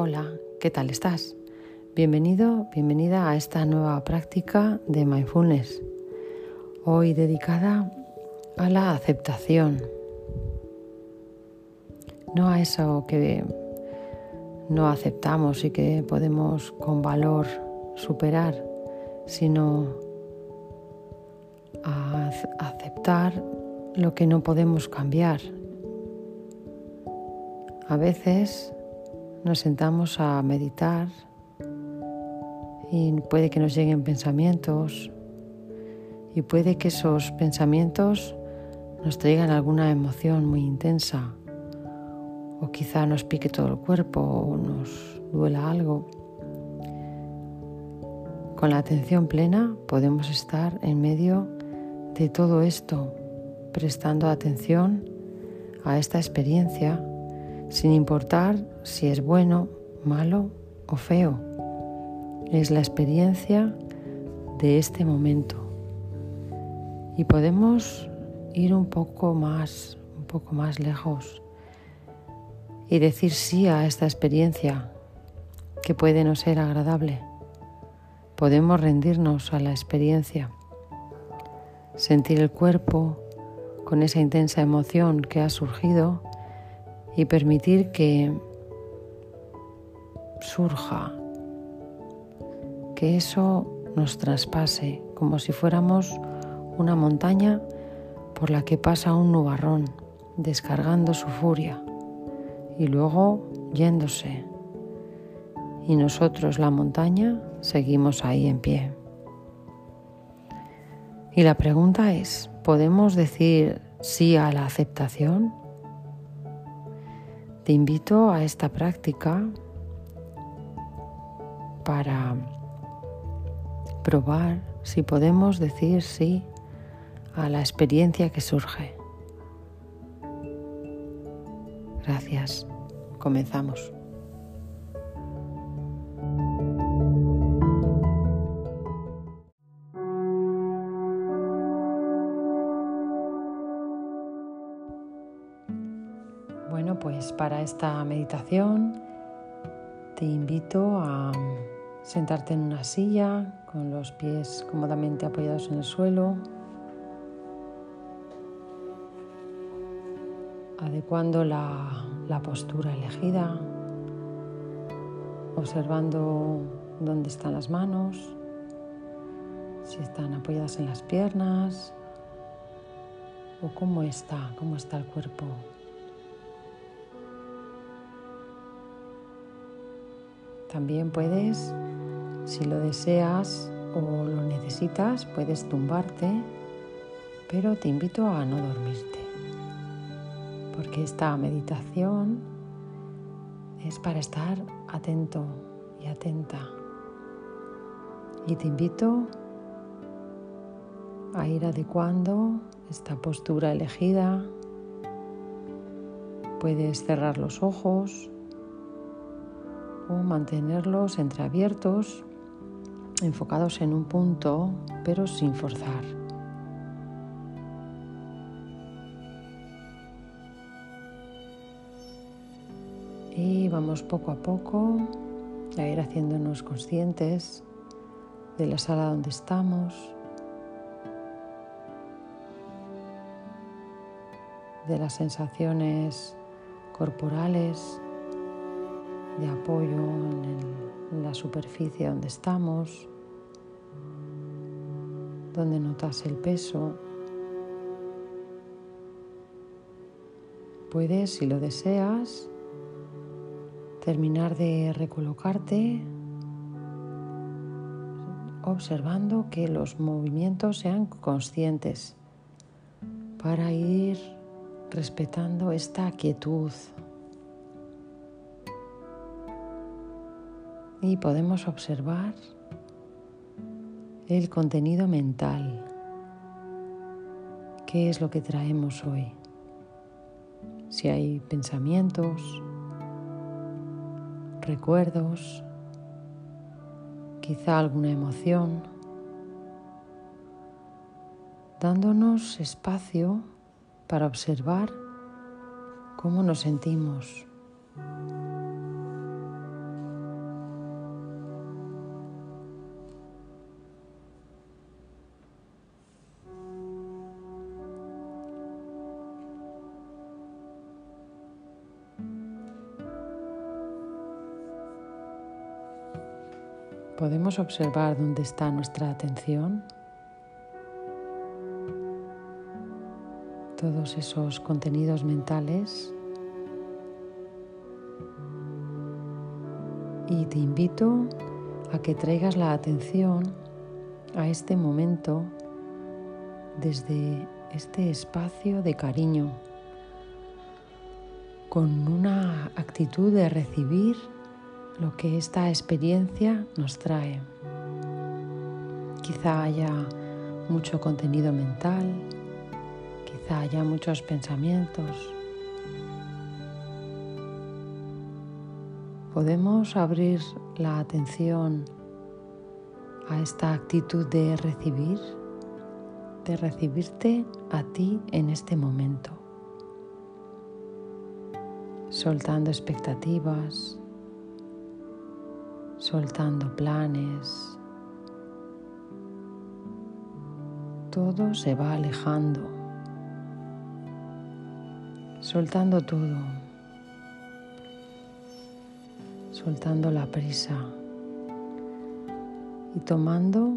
Hola, ¿qué tal estás? Bienvenido, bienvenida a esta nueva práctica de mindfulness. Hoy dedicada a la aceptación. No a eso que no aceptamos y que podemos con valor superar, sino a aceptar lo que no podemos cambiar. A veces nos sentamos a meditar y puede que nos lleguen pensamientos y puede que esos pensamientos nos traigan alguna emoción muy intensa o quizá nos pique todo el cuerpo o nos duela algo. Con la atención plena podemos estar en medio de todo esto, prestando atención a esta experiencia sin importar si es bueno, malo o feo. Es la experiencia de este momento. Y podemos ir un poco más, un poco más lejos y decir sí a esta experiencia que puede no ser agradable. Podemos rendirnos a la experiencia, sentir el cuerpo con esa intensa emoción que ha surgido y permitir que surja, que eso nos traspase como si fuéramos una montaña por la que pasa un nubarrón, descargando su furia y luego yéndose. Y nosotros, la montaña, seguimos ahí en pie. Y la pregunta es, ¿podemos decir sí a la aceptación? Te invito a esta práctica para probar si podemos decir sí a la experiencia que surge. Gracias. Comenzamos. Para esta meditación te invito a sentarte en una silla con los pies cómodamente apoyados en el suelo, adecuando la, postura elegida, observando dónde están las manos, si están apoyadas en las piernas o cómo está, cómo está el cuerpo. También puedes, si lo deseas o lo necesitas, puedes tumbarte, pero te invito a no dormirte, porque esta meditación es para estar atento y atenta. Y te invito a ir adecuando esta postura elegida. Puedes cerrar los ojos o mantenerlos entreabiertos, enfocados en un punto, pero sin forzar. Y vamos poco a poco a ir haciéndonos conscientes de la sala donde estamos, de las sensaciones corporales de apoyo en, la superficie donde estamos, donde notas el peso. Puedes, si lo deseas, terminar de recolocarte observando que los movimientos sean conscientes para ir respetando esta quietud y podemos observar el contenido mental. ¿Qué es lo que traemos hoy? Si hay pensamientos, recuerdos, quizá alguna emoción, dándonos espacio para observar cómo nos sentimos Podemos observar dónde está nuestra atención. Todos esos contenidos mentales. Y te invito a que traigas la atención a este momento desde este espacio de cariño, con una actitud de recibir lo que esta experiencia nos trae. Quizá haya mucho contenido mental, quizá haya muchos pensamientos. Podemos abrir la atención a esta actitud de recibir, de recibirte a ti en este momento, soltando expectativas, soltando planes. Todo se va alejando, soltando todo, soltando la prisa y tomando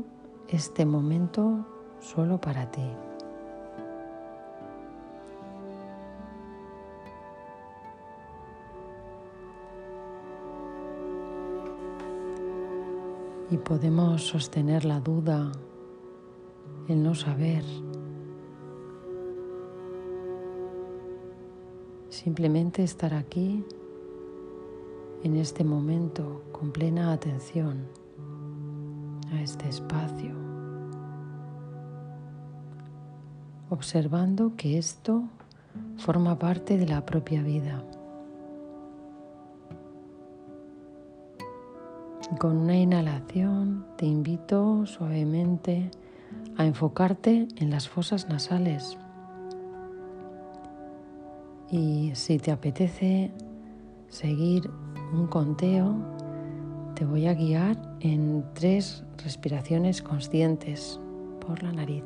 este momento solo para ti. Y podemos sostener la duda, el no saber. Simplemente estar aquí en este momento con plena atención a este espacio, observando que esto forma parte de la propia vida. Con una inhalación te invito suavemente a enfocarte en las fosas nasales. Y si te apetece seguir un conteo, te voy a guiar en tres respiraciones conscientes por la nariz.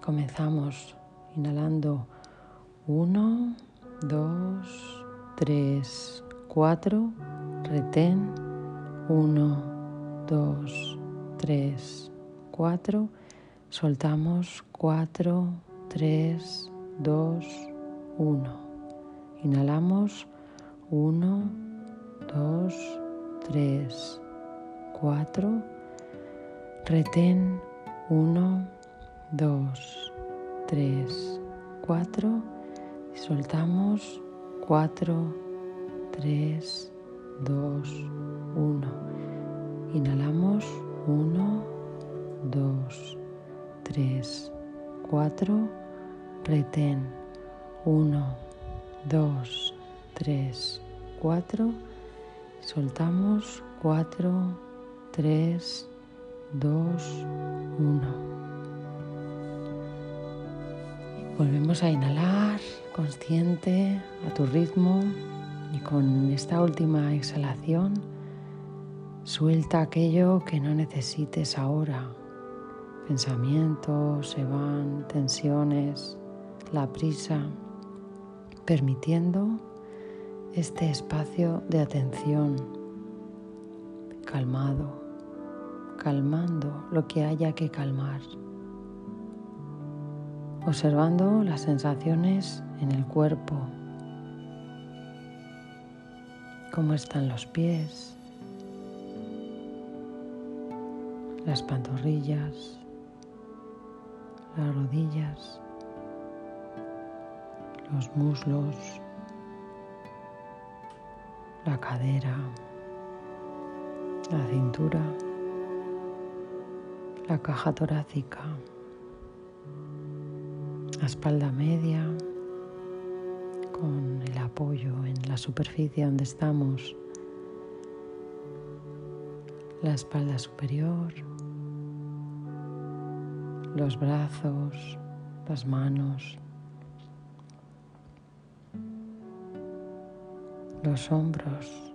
Comenzamos inhalando 1, 2, 3, 4, retén 1, 2, 3, 4. Soltamos 4, 3, 2, 1. Inhalamos 1, 2, 3, 4. Retén 1, 2, 3, 4. Y soltamos 4, 3, 2, 1. Inhalamos 1, 2, 3, 4. Retén 1, 2, 3, 4. Soltamos 4, 3, 2, 1. Volvemos a inhalar consciente a tu ritmo y con esta última exhalación suelta aquello que no necesites ahora. Pensamientos se van, tensiones, la prisa, permitiendo este espacio de atención calmado, calmando lo que haya que calmar, observando las sensaciones en el cuerpo cómo están los pies, las pantorrillas, las rodillas, los muslos, la cadera, la cintura, la caja torácica, la espalda media, con el apoyo en la superficie donde estamos, la espalda superior, los brazos, las manos, los hombros,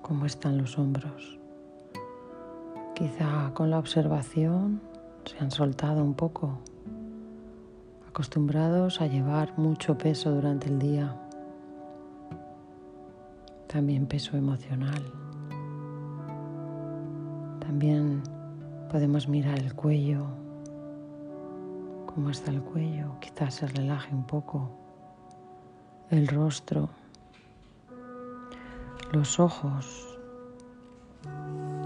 cómo están los hombros. Quizá con la observación se han soltado un poco, acostumbrados a llevar mucho peso durante el día también peso emocional. También podemos mirar el cuello, cómo está el cuello, quizás se relaje un poco el rostro, los ojos.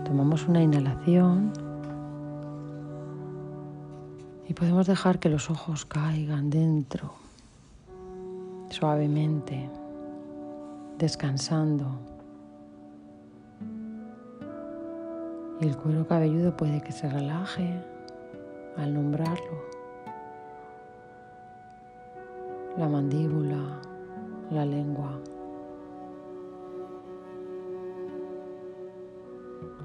Tomamos una inhalación y podemos dejar que los ojos caigan dentro, suavemente, descansando. Y el cuero cabelludo puede que se relaje al nombrarlo. La mandíbula, la lengua.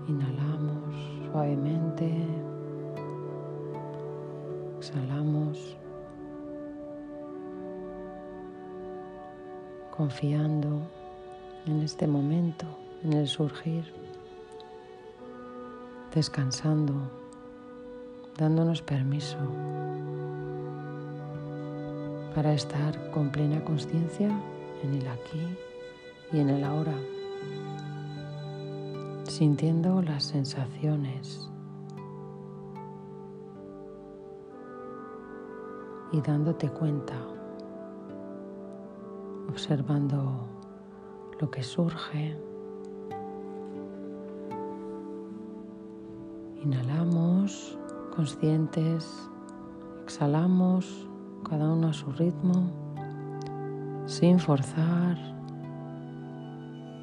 Inhalamos suavemente. Exhalamos. Confiando en este momento, en el surgir. Descansando, dándonos permiso para estar con plena conciencia en el aquí y en el ahora, sintiendo las sensaciones y dándote cuenta, observando lo que surge. Inhalamos conscientes, exhalamos cada uno a su ritmo sin forzar,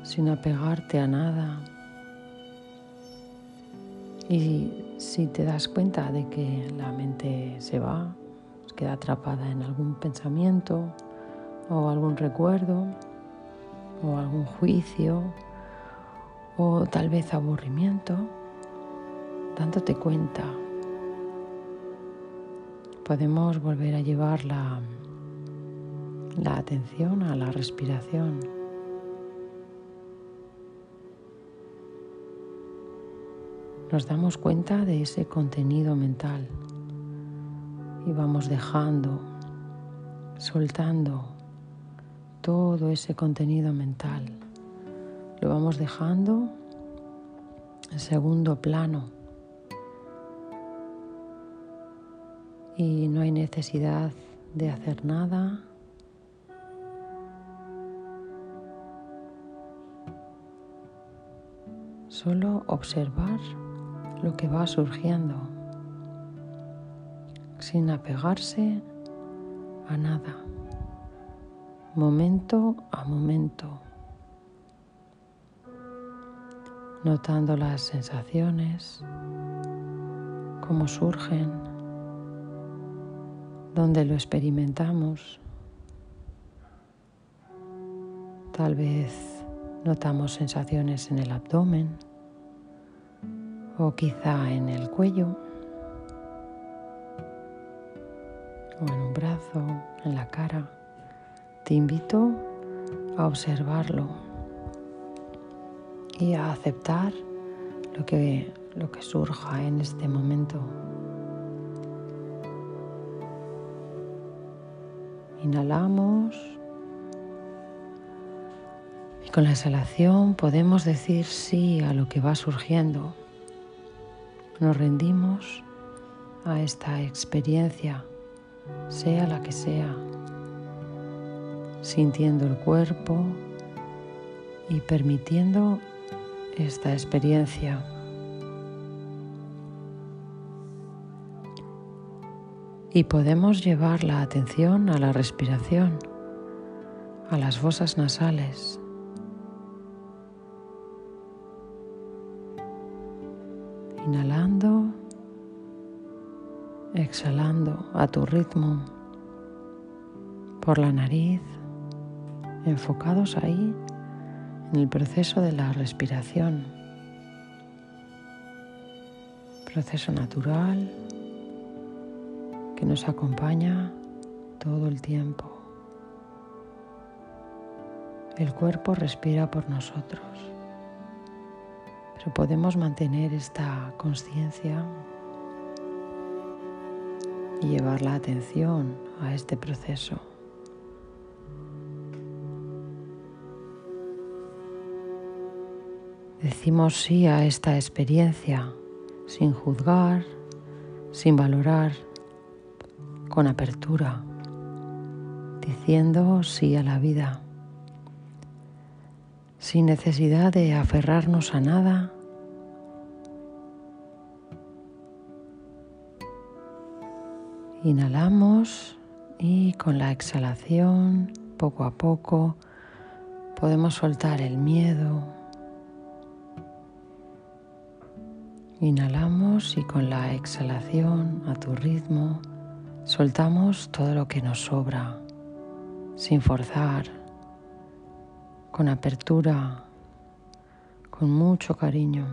sin apegarte a nada. Y si te das cuenta de que la mente se va, queda atrapada en algún pensamiento o algún recuerdo o algún juicio o tal vez aburrimiento, dándote cuenta, podemos volver a llevar la la atención a la respiración. Nos damos cuenta de ese contenido mental y vamos dejando, soltando todo ese contenido mental. Lo vamos dejando en segundo plano. Y no hay necesidad de hacer nada solo observar lo que va surgiendo, sin apegarse a nada, momento a momento, notando las sensaciones, cómo surgen, donde lo experimentamos. Tal vez notamos sensaciones en el abdomen o quizá en el cuello o en un brazo, en la cara. Te invito a observarlo y a aceptar lo que, lo que surja en este momento. Inhalamos y con la exhalación podemos decir sí a lo que va surgiendo nos rendimos a esta experiencia, sea la que sea, sintiendo el cuerpo y permitiendo esta experiencia. Y podemos llevar la atención a la respiración, a las fosas nasales, Inhalando, exhalando a tu ritmo por la nariz, enfocados ahí en el proceso de la respiración. Proceso natural que nos acompaña todo el tiempo. El cuerpo respira por nosotros pero podemos mantener esta conciencia y llevar la atención a este proceso. Decimos sí a esta experiencia sin juzgar, sin valorar, con apertura, diciendo sí a la vida, sin necesidad de aferrarnos a nada. Inhalamos y con la exhalación, poco a poco, podemos soltar el miedo. Inhalamos y con la exhalación a tu ritmo soltamos todo lo que nos sobra, sin forzar, con apertura, con mucho cariño.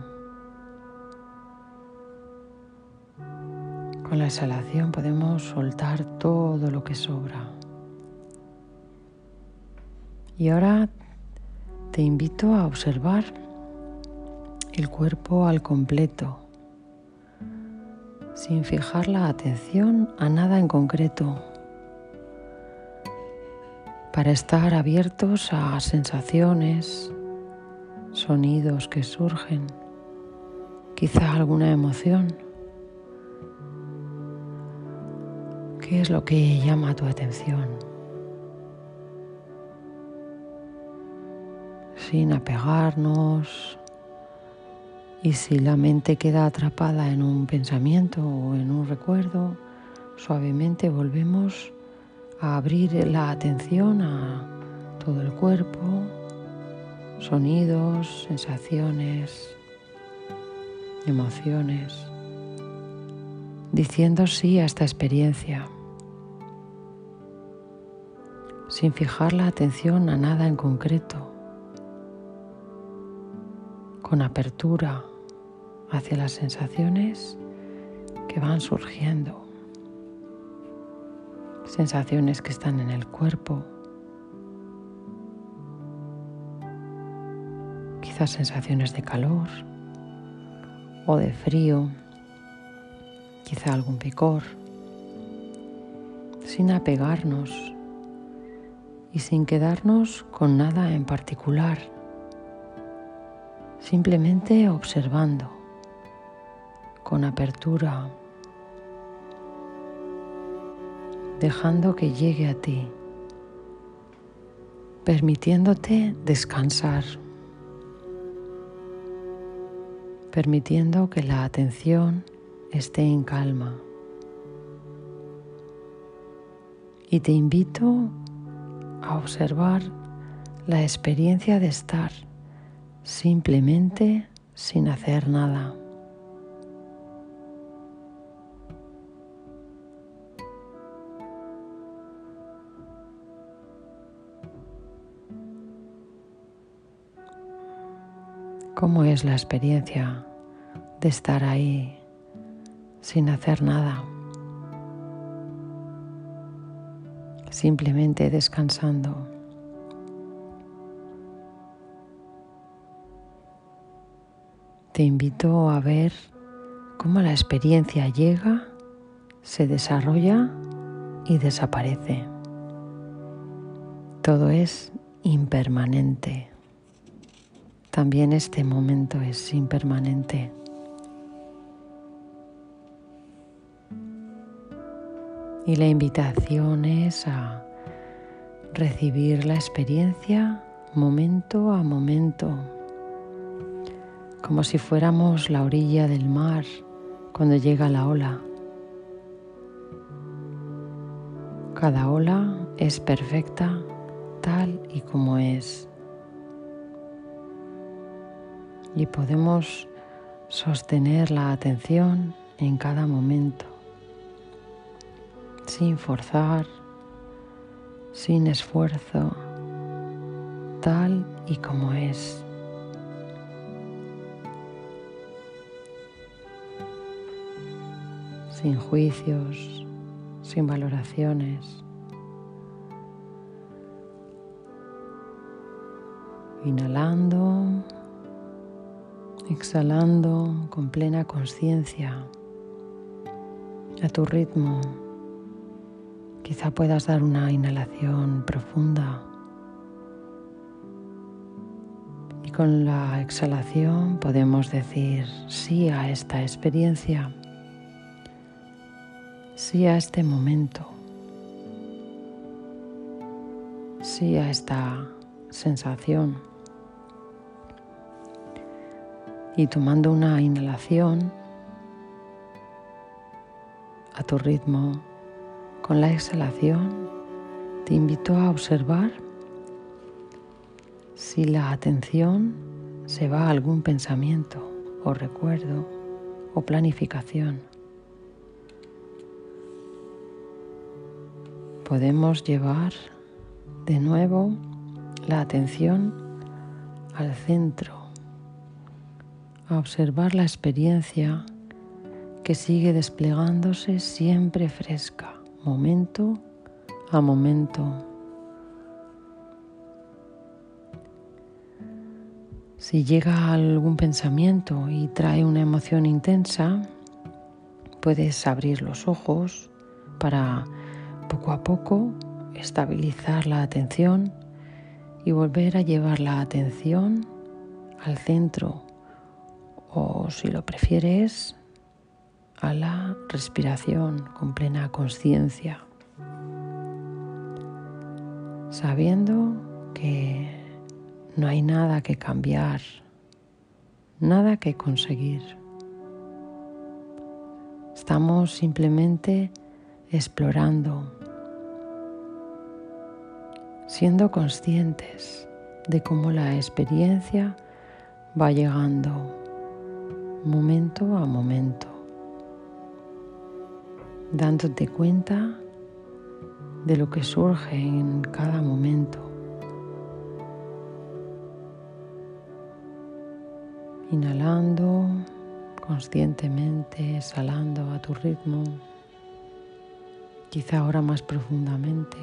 Con la exhalación podemos soltar todo lo que sobra. Y ahora te invito a observar el cuerpo al completo, sin fijar la atención a nada en concreto, para estar abiertos a sensaciones, sonidos que surgen, quizá alguna emoción. ¿Qué es lo que llama tu atención? Sin apegarnos, y si la mente queda atrapada en un pensamiento o en un recuerdo, suavemente volvemos a abrir la atención a todo el cuerpo, sonidos, sensaciones, emociones, diciendo sí a esta experiencia, sin fijar la atención a nada en concreto, con apertura hacia las sensaciones que van surgiendo. Sensaciones que están en el cuerpo. Quizás sensaciones de calor o de frío. Quizá algún picor. Sin apegarnos y sin quedarnos con nada en particular. Simplemente observando con apertura, dejando que llegue a ti, permitiéndote descansar, permitiendo que la atención esté en calma. Y te invito a observar la experiencia de estar simplemente sin hacer nada. ¿Cómo es la experiencia de estar ahí sin hacer nada? Simplemente descansando. Te invito a ver cómo la experiencia llega, se desarrolla y desaparece. Todo es impermanente. También este momento es impermanente. Y la invitación es a recibir la experiencia momento a momento, como si fuéramos la orilla del mar cuando llega la ola. Cada ola es perfecta tal y como es y podemos sostener la atención en cada momento, sin forzar, sin esfuerzo, tal y como es. Sin juicios, sin valoraciones. Inhalando exhalando con plena conciencia a tu ritmo. Quizá puedas dar una inhalación profunda y con la exhalación podemos decir sí a esta experiencia, sí a este momento, sí a esta sensación. Y tomando una inhalación a tu ritmo, con la exhalación te invito a observar si la atención se va a algún pensamiento o recuerdo o planificación. Podemos llevar de nuevo la atención al centro, a observar la experiencia que sigue desplegándose siempre fresca, momento a momento. Si llega algún pensamiento y trae una emoción intensa, puedes abrir los ojos para poco a poco estabilizar la atención y volver a llevar la atención al centro o si lo prefieres a la respiración con plena conciencia sabiendo que no hay nada que cambiar, nada que conseguir. Estamos simplemente explorando, siendo conscientes de cómo la experiencia va llegando momento a momento, dándote cuenta de lo que surge en cada momento. Inhalando conscientemente, exhalando a tu ritmo, quizá ahora más profundamente.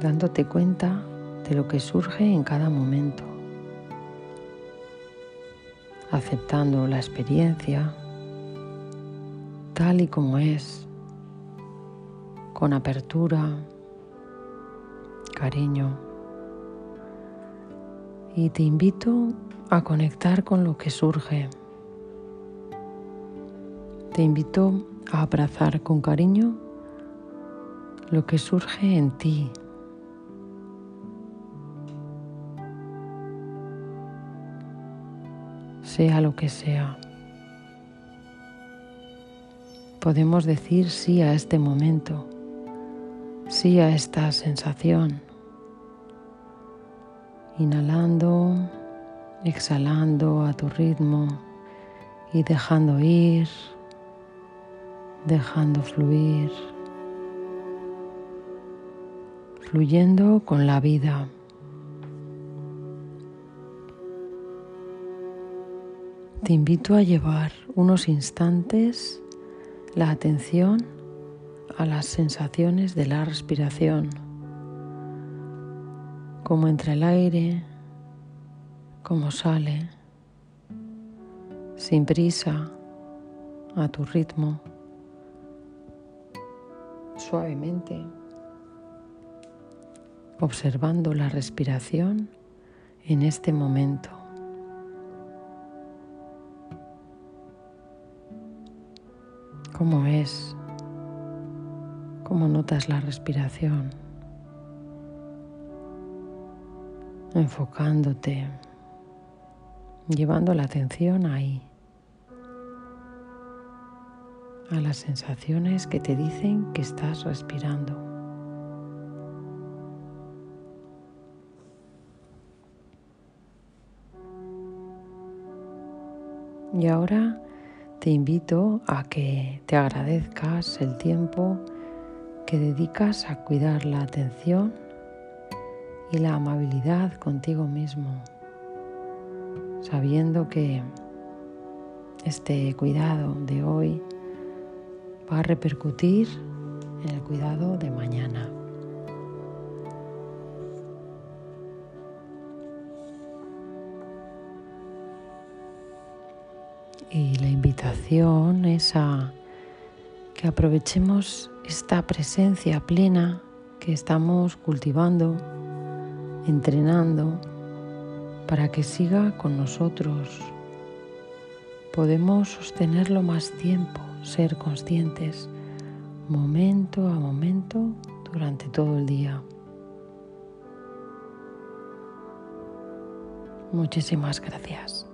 dándote cuenta de lo que surge en cada momento, aceptando la experiencia tal y como es, con apertura, cariño. Y te invito a conectar con lo que surge. Te invito a abrazar con cariño lo que surge en ti. Sea lo que sea podemos decir sí a este momento, sí a esta sensación. Inhalando, exhalando a tu ritmo y dejando ir, dejando fluir, fluyendo con la vida. Te invito a llevar unos instantes la atención a las sensaciones de la respiración, cómo entra el aire, cómo sale, sin prisa, a tu ritmo, suavemente, observando la respiración en este momento. Cómo es, cómo notas la respiración, enfocándote, llevando la atención ahí, a las sensaciones que te dicen que estás respirando. Y ahora te invito a que te agradezcas el tiempo que dedicas a cuidar la atención y la amabilidad contigo mismo, sabiendo que este cuidado de hoy va a repercutir en el cuidado de mañana. Y la invitación es a que aprovechemos esta presencia plena que estamos cultivando, entrenando para que siga con nosotros. Podemos sostenerlo más tiempo, ser conscientes momento a momento durante todo el día. Muchísimas gracias.